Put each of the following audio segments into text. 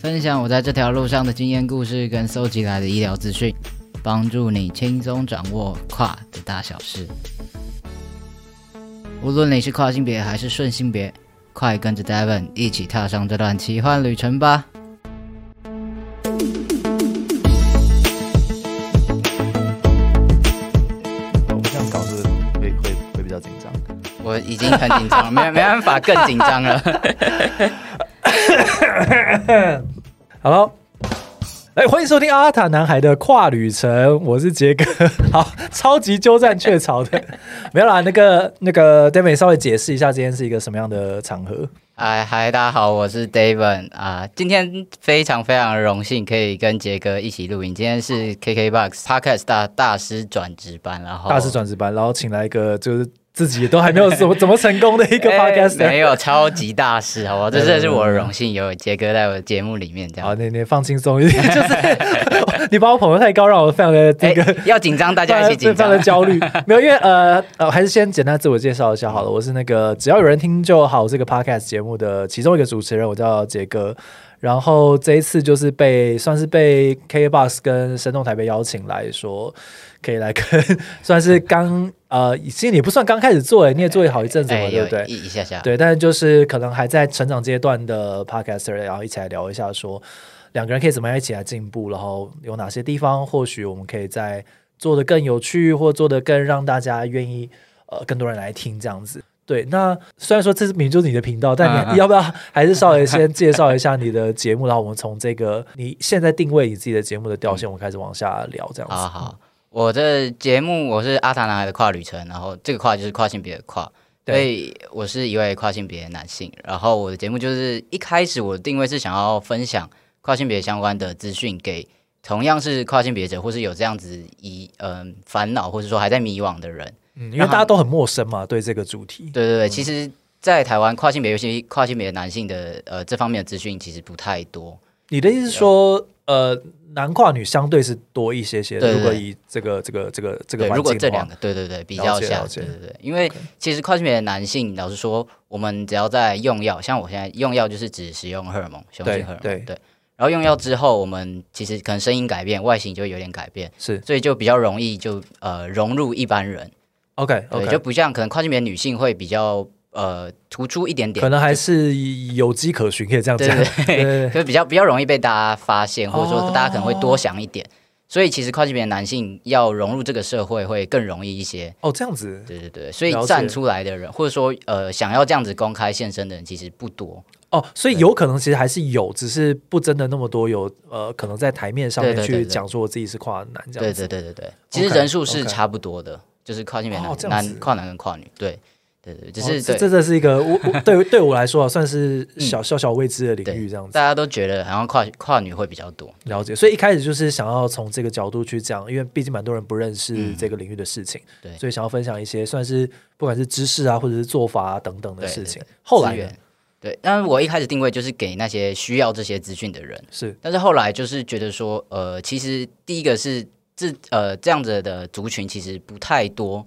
分享我在这条路上的经验故事跟搜集来的医疗资讯，帮助你轻松掌握跨的大小事。无论你是跨性别还是顺性别，快跟着 Devon 一起踏上这段奇幻旅程吧！我这样搞是会会会比较紧张。我已经很紧张，没没办法更紧张了。Hello，哎，欢迎收听阿塔男孩的跨旅程，我是杰哥。好，超级鸠占鹊巢的，没有啦。那个那个 David 稍微解释一下，今天是一个什么样的场合？哎嗨，大家好，我是 David 啊。今天非常非常荣幸可以跟杰哥一起录音。今天是 KKBOX Podcast 大大师转职班，然后大师转职班，然后请来一个就是。自己都还没有怎么 怎么成功的一个 podcast，没有超级大事，好不好？这真的是我的荣幸，有杰哥在我的节目里面这样。好，你你放轻松一点，就 是你把我捧得太高，让我非常的这个要紧张，大家一起紧张的焦虑。没有，因为呃呃，还是先简单自我介绍一下好了。我是那个只要有人听就好这个 podcast 节目的其中一个主持人，我叫杰哥。然后这一次就是被算是被 KBox 跟神动台北邀请来说，可以来跟算是刚呃，其实你不算刚开始做，你也做了好一阵子嘛，对不对？一下下，对，但是就是可能还在成长阶段的 Podcaster，然后一起来聊一下，说两个人可以怎么样一起来进步，然后有哪些地方或许我们可以在做的更有趣，或做的更让大家愿意呃更多人来听这样子。对，那虽然说这是明就是你的频道，但你要不要还是稍微先介绍一下你的节目，然后我们从这个你现在定位你自己的节目的调性，我们开始往下聊这样子。好好，我的节目我是阿塔男孩的跨旅程，然后这个跨就是跨性别的跨，所以我是一位跨性别男性，然后我的节目就是一开始我的定位是想要分享跨性别相关的资讯给同样是跨性别者或是有这样子疑嗯烦恼或者说还在迷惘的人。嗯，因为大家都很陌生嘛，对这个主题。对对对，其实，在台湾跨性别，尤其跨性别男性的呃这方面的资讯其实不太多。你的意思是说，呃，男跨女相对是多一些些。如果以这个这个这个这个如果这两个，对对对，比较像，对对对。因为其实跨性别的男性，老实说，我们只要在用药，像我现在用药就是只使用荷尔蒙，雄性荷尔蒙，对对。然后用药之后，我们其实可能声音改变，外形就有点改变，是，所以就比较容易就呃融入一般人。OK，对，就不像可能跨性别女性会比较呃突出一点点，可能还是有迹可循，可以这样讲，对，就 比较比较容易被大家发现，或者说大家可能会多想一点，所以其实跨性别男性要融入这个社会会更容易一些。哦，这样子，对对对，所以站出来的人，或者说呃想要这样子公开现身的人，其实不多。哦，所以有可能其实还是有，只是不真的那么多有，呃，可能在台面上面对对对对。去讲说我自己是跨男这样子。对对对对，其实人数是差不多的，就是跨性别男跨男跟跨女，对对对，只是、哦这这这是一个我我对 对我来说啊，算是小小小未知的领域这样子。大。家都觉得好像跨跨女会比较多。了解，所以一开始就是想要从这个角度去讲，因为毕竟蛮多人不认识嗯。这个领域的事情，对。所以想要分享一些算是不管是知识啊，或者是做法啊等等的事情。对。后来呢，对，但是我一开始定位就是给那些需要这些资讯的人，是。但是后来就是觉得说，呃，其实第一个是这呃这样子的族群其实不太多，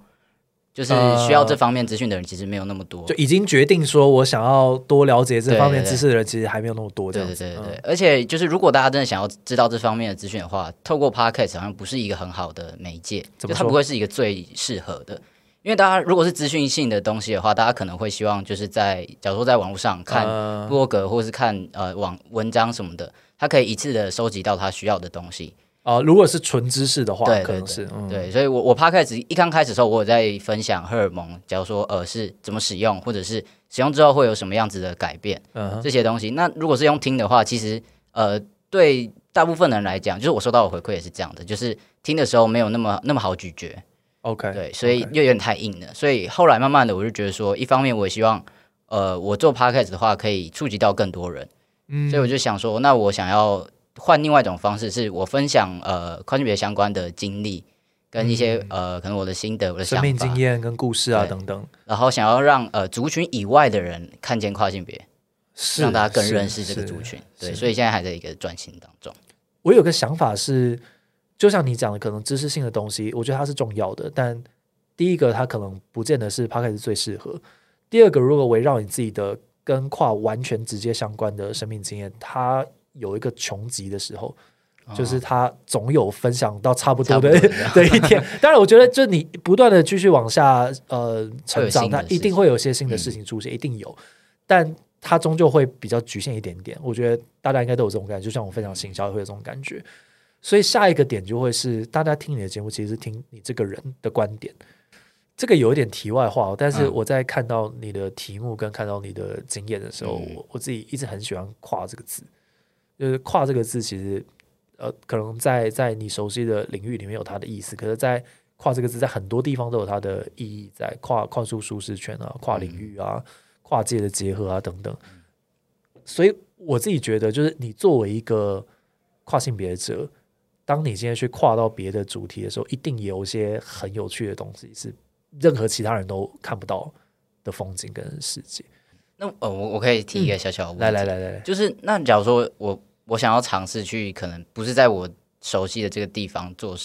就是需要这方面资讯的人其实没有那么多。就已经决定说我想要多了解这方面知识的人，其实还没有那么多这对对对对对，而且就是如果大家真的想要知道这方面的资讯的话，透过 podcast 好像不是一个很好的媒介，就它不会是一个最适合的。因为大家如果是资讯性的东西的话，大家可能会希望就是在假如说在网络上看呃博格或是看呃网文章什么的，它可以一次的收集到他需要的东西。啊，如果是纯知识的话，对对可能是嗯对，所以我我 p 开始一刚开始的时候，我有在分享荷尔蒙，假如说呃是怎么使用，或者是使用之后会有什么样子的改变嗯这些东西。那如果是用听的话，其实呃对大部分人来讲，就是我收到的回馈也是这样的，就是听的时候没有那么那么好咀嚼，，OK，对，所以又有点太硬了。所以后来慢慢的，我就觉得说，一方面我也希望呃我做 podcast 的话可以触及到更多人，嗯所以我就想说，那我想要换另外一种方式，是我分享呃跨性别相关的经历，跟一些、呃可能我的心得、我的生命经，验跟故事啊等等，然后想要让呃族群以外的人看见跨性别，是让大家更认识这个族群。对，所以现在还在一个转型当中。我有个想法是，就像你讲的，可能知识性的东西，我觉得它是重要的。但第一个，它可能不见得是 p o d c a s 最适合；第二个，如果围绕你自己的跟跨完全直接相关的生命经验，它有一个穷极的时候，就是他总有分享到差不多的的 的一天。当然，我觉得就你不断的继续往下呃成长，它一定会有一些新的事情出现，一定有。但它终究会比较局限一点点。我觉得大家应该都有这种感觉，就像我分享行销也会有这种感觉。所以下一个点就会是，大家听你的节目其实是听你这个人的观点。这个有一点题外话哦，但是嗯我在看到你的题目跟看到你的经验的时候，嗯我我自己一直很喜欢“跨”这个字。就是“跨”这个字，其实呃，可能在在你熟悉的领域里面有它的意思，可是，在“跨”这个字，在很多地方都有它的意义在，跨跨出舒适圈啊，跨领域啊，跨界的结合啊等等。所以我自己觉得，就是你作为一个跨性别者，当你今天去跨到别的主题的时候，一定有一些很有趣的东西，是任何其他人都看不到的风景跟世界。那呃，我我可以提一个小小的问题，来来来来来，就是那假如说我我想要尝试去，可能不是在我熟悉的这个地方做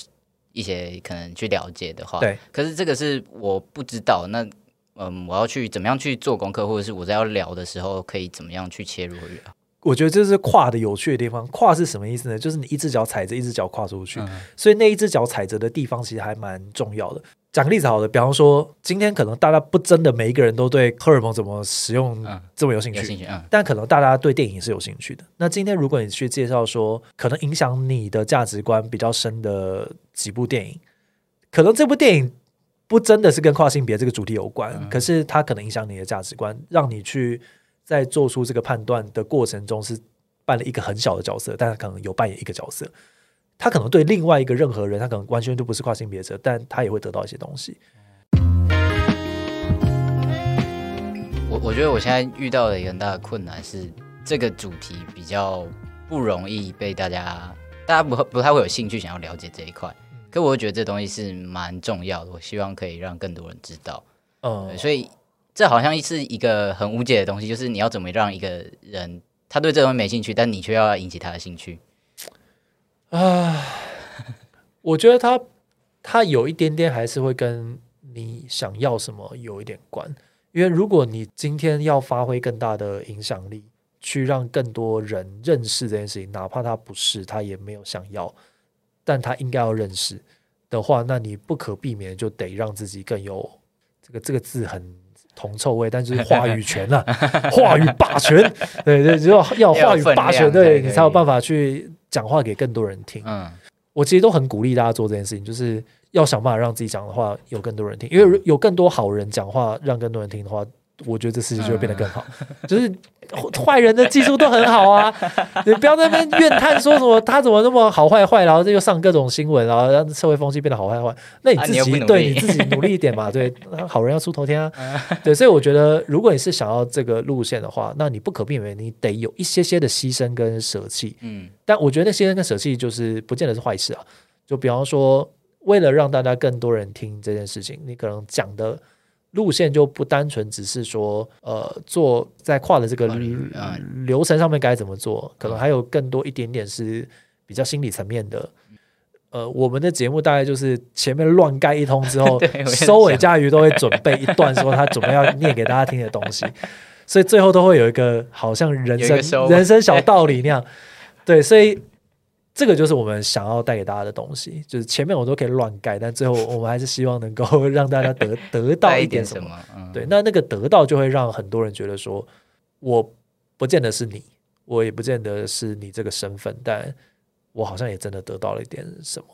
一些可能去了解的话，对，可是这个是我不知道，那嗯，我要去怎么样去做功课，或者是我在要聊的时候可以怎么样去切入？我觉得这是跨的有趣的地方。跨是什么意思呢？就是你一只脚踩着，一只脚跨出去，嗯所以那一只脚踩着的地方其实还蛮重要的。讲个例子好了，比方说今天可能大家不真的每一个人都对荷尔蒙怎么使用嗯这么有兴趣，有兴趣？嗯，但可能大家对电影是有兴趣的。那今天如果你去介绍说，可能影响你的价值观比较深的几部电影，可能这部电影不真的是跟跨性别这个主题有关，嗯可是它可能影响你的价值观，让你去在做出这个判断的过程中是扮了一个很小的角色，但是可能有扮演一个角色。他可能对另外一个任何人，他可能完全就不是跨性别者，但他也会得到一些东西。我我觉得我现在遇到的一个很大的困难是，这个主题比较不容易被大家，大家不会不太会有兴趣想要了解这一块。可我会觉得这东西是蛮重要的，我希望可以让更多人知道。嗯对，所以这好像是一个很无解的东西，就是你要怎么让一个人他对这东西没兴趣，但你却要引起他的兴趣。我觉得他他有一点点还是会跟你想要什么有一点关，因为如果你今天要发挥更大的影响力，去让更多人认识这件事情，哪怕他不是，他也没有想要，但他应该要认识的话，那你不可避免就得让自己更有这个这个字很。铜臭味，但就是话语权啊，话语霸权，对对，只有要话语霸权，对你才有办法去讲话给更多人听。嗯我其实都很鼓励大家做这件事情，就是要想办法让自己讲的话有更多人听，因为有更多好人讲话，让更多人听的话，我觉得这世界就会变得更好。就是坏人的技术都很好啊，你不要在那边怨叹说什么他怎么那么好坏坏，然后又上各种新闻，然后让社会风气变得好坏坏。那你自己对你自己努力一点嘛，对，好人要出头天啊。对，所以我觉得，如果你是想要这个路线的话，那你不可避免，你得有一些些的牺牲跟舍弃。嗯，但我觉得那牺牲跟舍弃就是不见得是坏事啊。就比方说，为了让大家更多人听这件事情，你可能讲的。路线就不单纯只是说，呃，做在跨的这个流程上面该怎么做，可能还有更多一点点是比较心理层面的。呃，我们的节目大概就是前面乱盖一通之后，收尾嘉瑜都会准备一段说他准备要念给大家听的东西，所以最后都会有一个好像人生人生小道理那样。对，所以。这个就是我们想要带给大家的东西，就是前面我都可以乱盖，但最后我们还是希望能够让大家得 得到一点什么。对，那那个得到就会让很多人觉得说，我不见得是你，我也不见得是你这个身份，但我好像也真的得到了一点什么。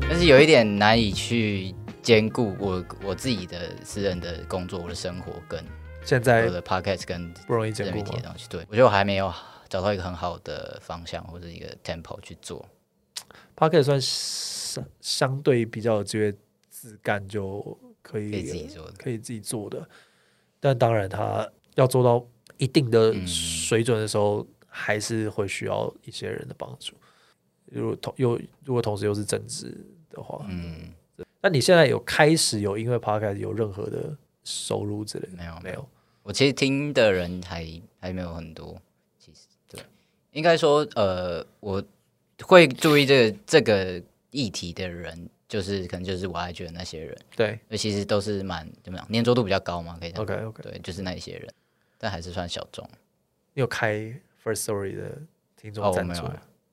但是有一点难以去兼顾我我自己的私人的工作，我的生活跟。现在的 podcast 跟不容易兼顾的东西，对我觉得我还没有找到一个很好的方向或者一个 tempo 去做。podcast 算相相对比较有机会自干就可以自己做的，可以自己做的。但当然，他要做到一定的水准的时候，还是会需要一些人的帮助。如果同又如果同时又是政治的话，嗯，那你现在有开始有因为 podcast 有任何的收入之类？没有，没有。我其实听的人还还没有很多，其实对，应该说呃，我会注意这个这个议题的人，就是可能就是我爱觉的那些人，对，那其实都是蛮怎么样，粘着度比较高嘛，可以讲。OK OK，对，就是那一些人，但还是算小众。你有开 First Story 的听众赞助？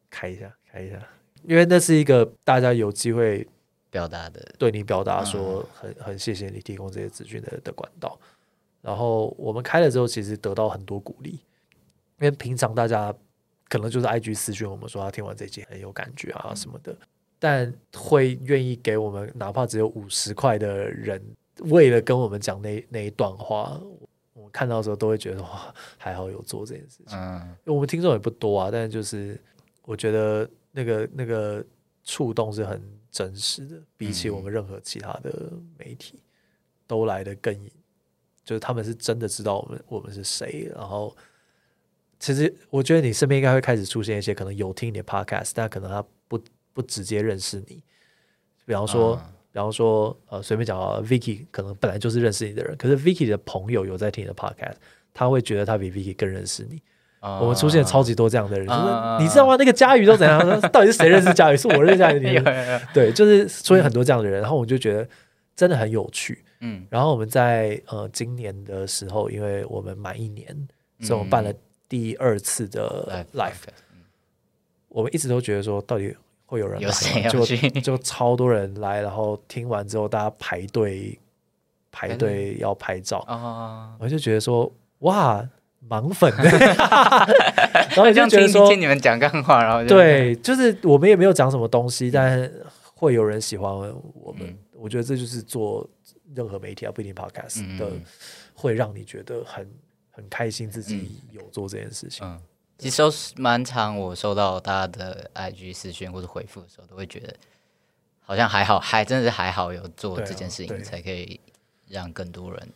开一下，开一下，因为那是一个大家有机会表达的，对你表达说很很谢谢你提供这些资讯的的管道。然后我们开了之后，其实得到很多鼓励，因为平常大家可能就是 IG 私讯我们说他听完这集很有感觉啊什么的，但会愿意给我们哪怕只有五十块的人，为了跟我们讲那那一段话，我看到的时候都会觉得哇，还好有做这件事情。嗯，因为我们听众也不多啊，但是就是我觉得那个那个触动是很真实的，比起我们任何其他的媒体都来的更。就是他们是真的知道我们我们是谁，然后 其实我觉得你身边应该会开始出现一些可能有听你的 podcast，但可能他不不直接认识你。比方说，比方说，呃，随便讲啊，Vicky 可能本来就是认识你的人，可是 Vicky 的朋友有在听你的 podcast，他会觉得他比 Vicky 更认识你。我们出现超级多这样的人，就是你知道吗？那个佳宇都怎样？到底是谁认识佳宇？是我认识 佳宇？对，就是出现很多这样的人，然后我就觉得真的很有趣。嗯，然后我们在呃今年的时候，因为我们满一年，所以我们办了第二次的 live。我们一直都觉得说，到底会有人来，就 就超多人来，然后听完之后，大家排队排队要拍照。啊，我就觉得说，哇，盲粉，然后就觉得说听你们讲干话，然后对，就是我们也没有讲什么东西，但会有人喜欢我们，我觉得这就是做。任何媒体啊，不一定 podcast 的，会让你觉得很很开心，自己有做这件事情。嗯，其实是蛮长，我收到大家的 IG 私讯或者回复的时候，都会觉得好像还好，还真的是还好有做这件事情，才可以让更多人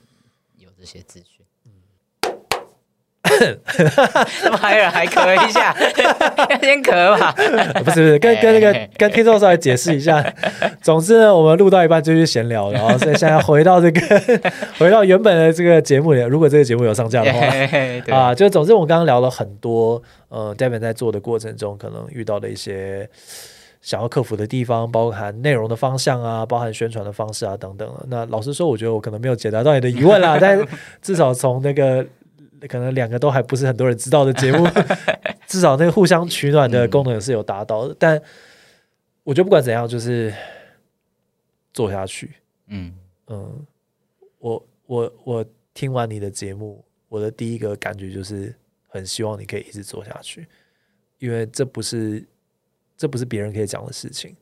有这些资讯。怎么还咳一下？先咳吧。不是不是，跟跟那个跟听众稍微解释一下。总之呢，我们录到一半就去闲聊，然后所以现在回到这个 回到原本的这个节目里。如果这个节目有上架的话啊，就总之我们刚刚聊了很多，呃，David 在做的过程中可能遇到的一些想要克服的地方，包含内容的方向啊，包含宣传的方式啊等等。那老实说，我觉得我可能没有解答到你的疑问啦，但至少从那个。可能两个都还不是很多人知道的节目，至少那个互相取暖的功能是有达到的。但我觉得不管怎样，就是做下去。嗯嗯，我我我听完你的节目，我的第一个感觉就是很希望你可以一直做下去。因为这不是这不是别人可以讲的事情。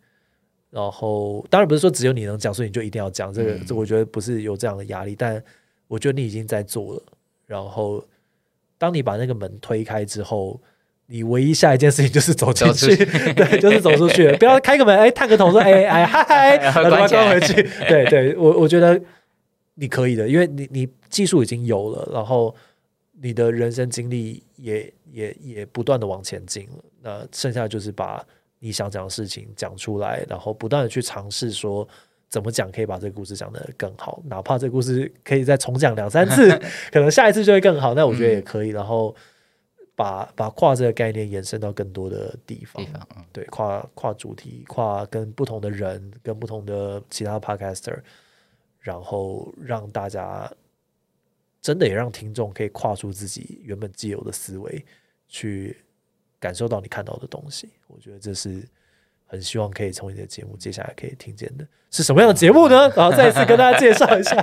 然后当然不是说只有你能讲，所以你就一定要讲这个。嗯这我觉得不是有这样的压力，但我觉得你已经在做了。然后当你把那个门推开之后。你唯一下一件事情就是走出去，对，就是走出去，不要开个门，哎，探个头说，哎哎嗨嗨，把它关起来关回去。对对，我我觉得你可以的，因为你你技术已经有了，然后你的人生经历也也也不断的往前进了。那剩下就是把你想讲的事情讲出来，然后不断的去尝试说怎么讲可以把这个故事讲得更好，哪怕这个故事可以再重讲两三次，可能下一次就会更好。那我觉得也可以，然后把把跨这个概念延伸到更多的地方地。方，嗯对，跨跨主题，跨跟不同的人，跟不同的其他 podcaster，然后让大家真的也让听众可以跨出自己原本既有的思维，去感受到你看到的东西。我觉得这是很希望可以从你的节目接下来可以听见的，是什么样的节目呢？然后再一次跟大家介绍一下，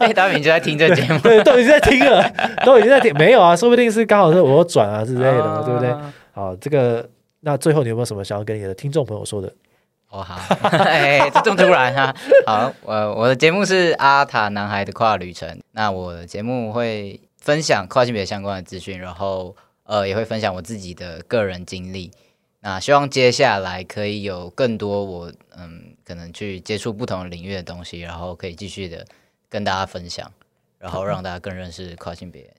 哎，大明就在听这节目，对，都已经在听了，都已经在听，没有啊，说不定是刚好是我转啊之类的嘛，对不对？哦？好，这个那最后你有没有什么想要跟你的听众朋友说的？哦，好，哎，这这么突然啊、好，我我的节目是阿塔男孩的跨旅程。那我的节目会分享跨性别相关的资讯，然后呃也会分享我自己的个人经历。那希望接下来可以有更多我嗯可能去接触不同的领域的东西，然后可以继续的跟大家分享，然后让大家更认识跨性别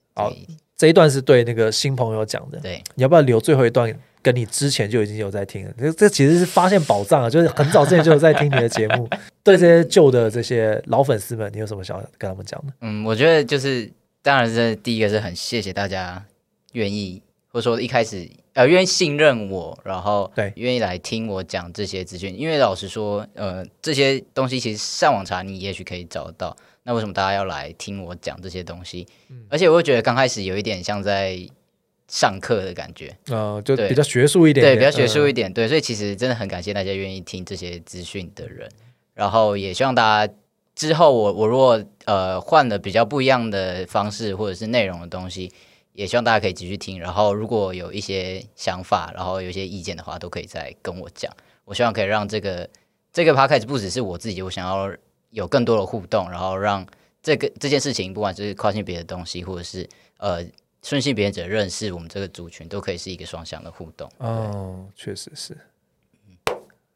这一段是对那个新朋友讲的，对，你要不要留最后一段？跟你之前就已经有在听了，这这其实是发现宝藏啊！就是很早之前就有在听你的节目。对这些旧的这些老粉丝们，你有什么想要跟他们讲的？嗯，我觉得就是，当然是第一个是很谢谢大家愿意，或者说一开始呃愿意信任我，然后对愿意来听我讲这些资讯。因为老实说，呃，这些东西其实上网查你也许可以找得到，那为什么大家要来听我讲这些东西？嗯而且我会觉得刚开始有一点像在上课的感觉，呃，就比较学术一点对，点，比较学术嗯一点，对，所以其实真的很感谢大家愿意听这些资讯的人，然后也希望大家之后我我如果呃换了比较不一样的方式或者是内容的东西，也希望大家可以继续听，然后如果有一些想法，然后有一些意见的话，都可以再跟我讲。我希望可以让这个这个 podcast 不只是我自己，我想要有更多的互动，然后让这个这件事情，不管是跨性别的东西，或者是呃顺性别者认识我们这个族群，都可以是一个双向的互动。哦，确实是。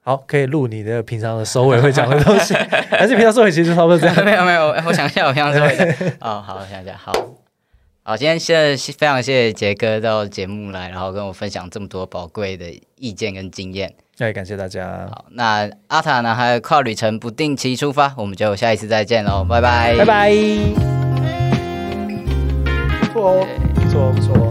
好，可以录你的平常的收尾会讲的东西，还是平常收尾其实差不多这样。没有没有，我想一下，我平常收尾的。哦，好，我想一下，好，好，今天谢谢非常谢谢杰哥到节目来，然后跟我分享这么多宝贵的意见跟经验。哎，感谢大家，好，那阿塔呢，还有跨旅程不定期出发，我们就下一次再见喽，拜拜，拜拜。不错哦，不错不错。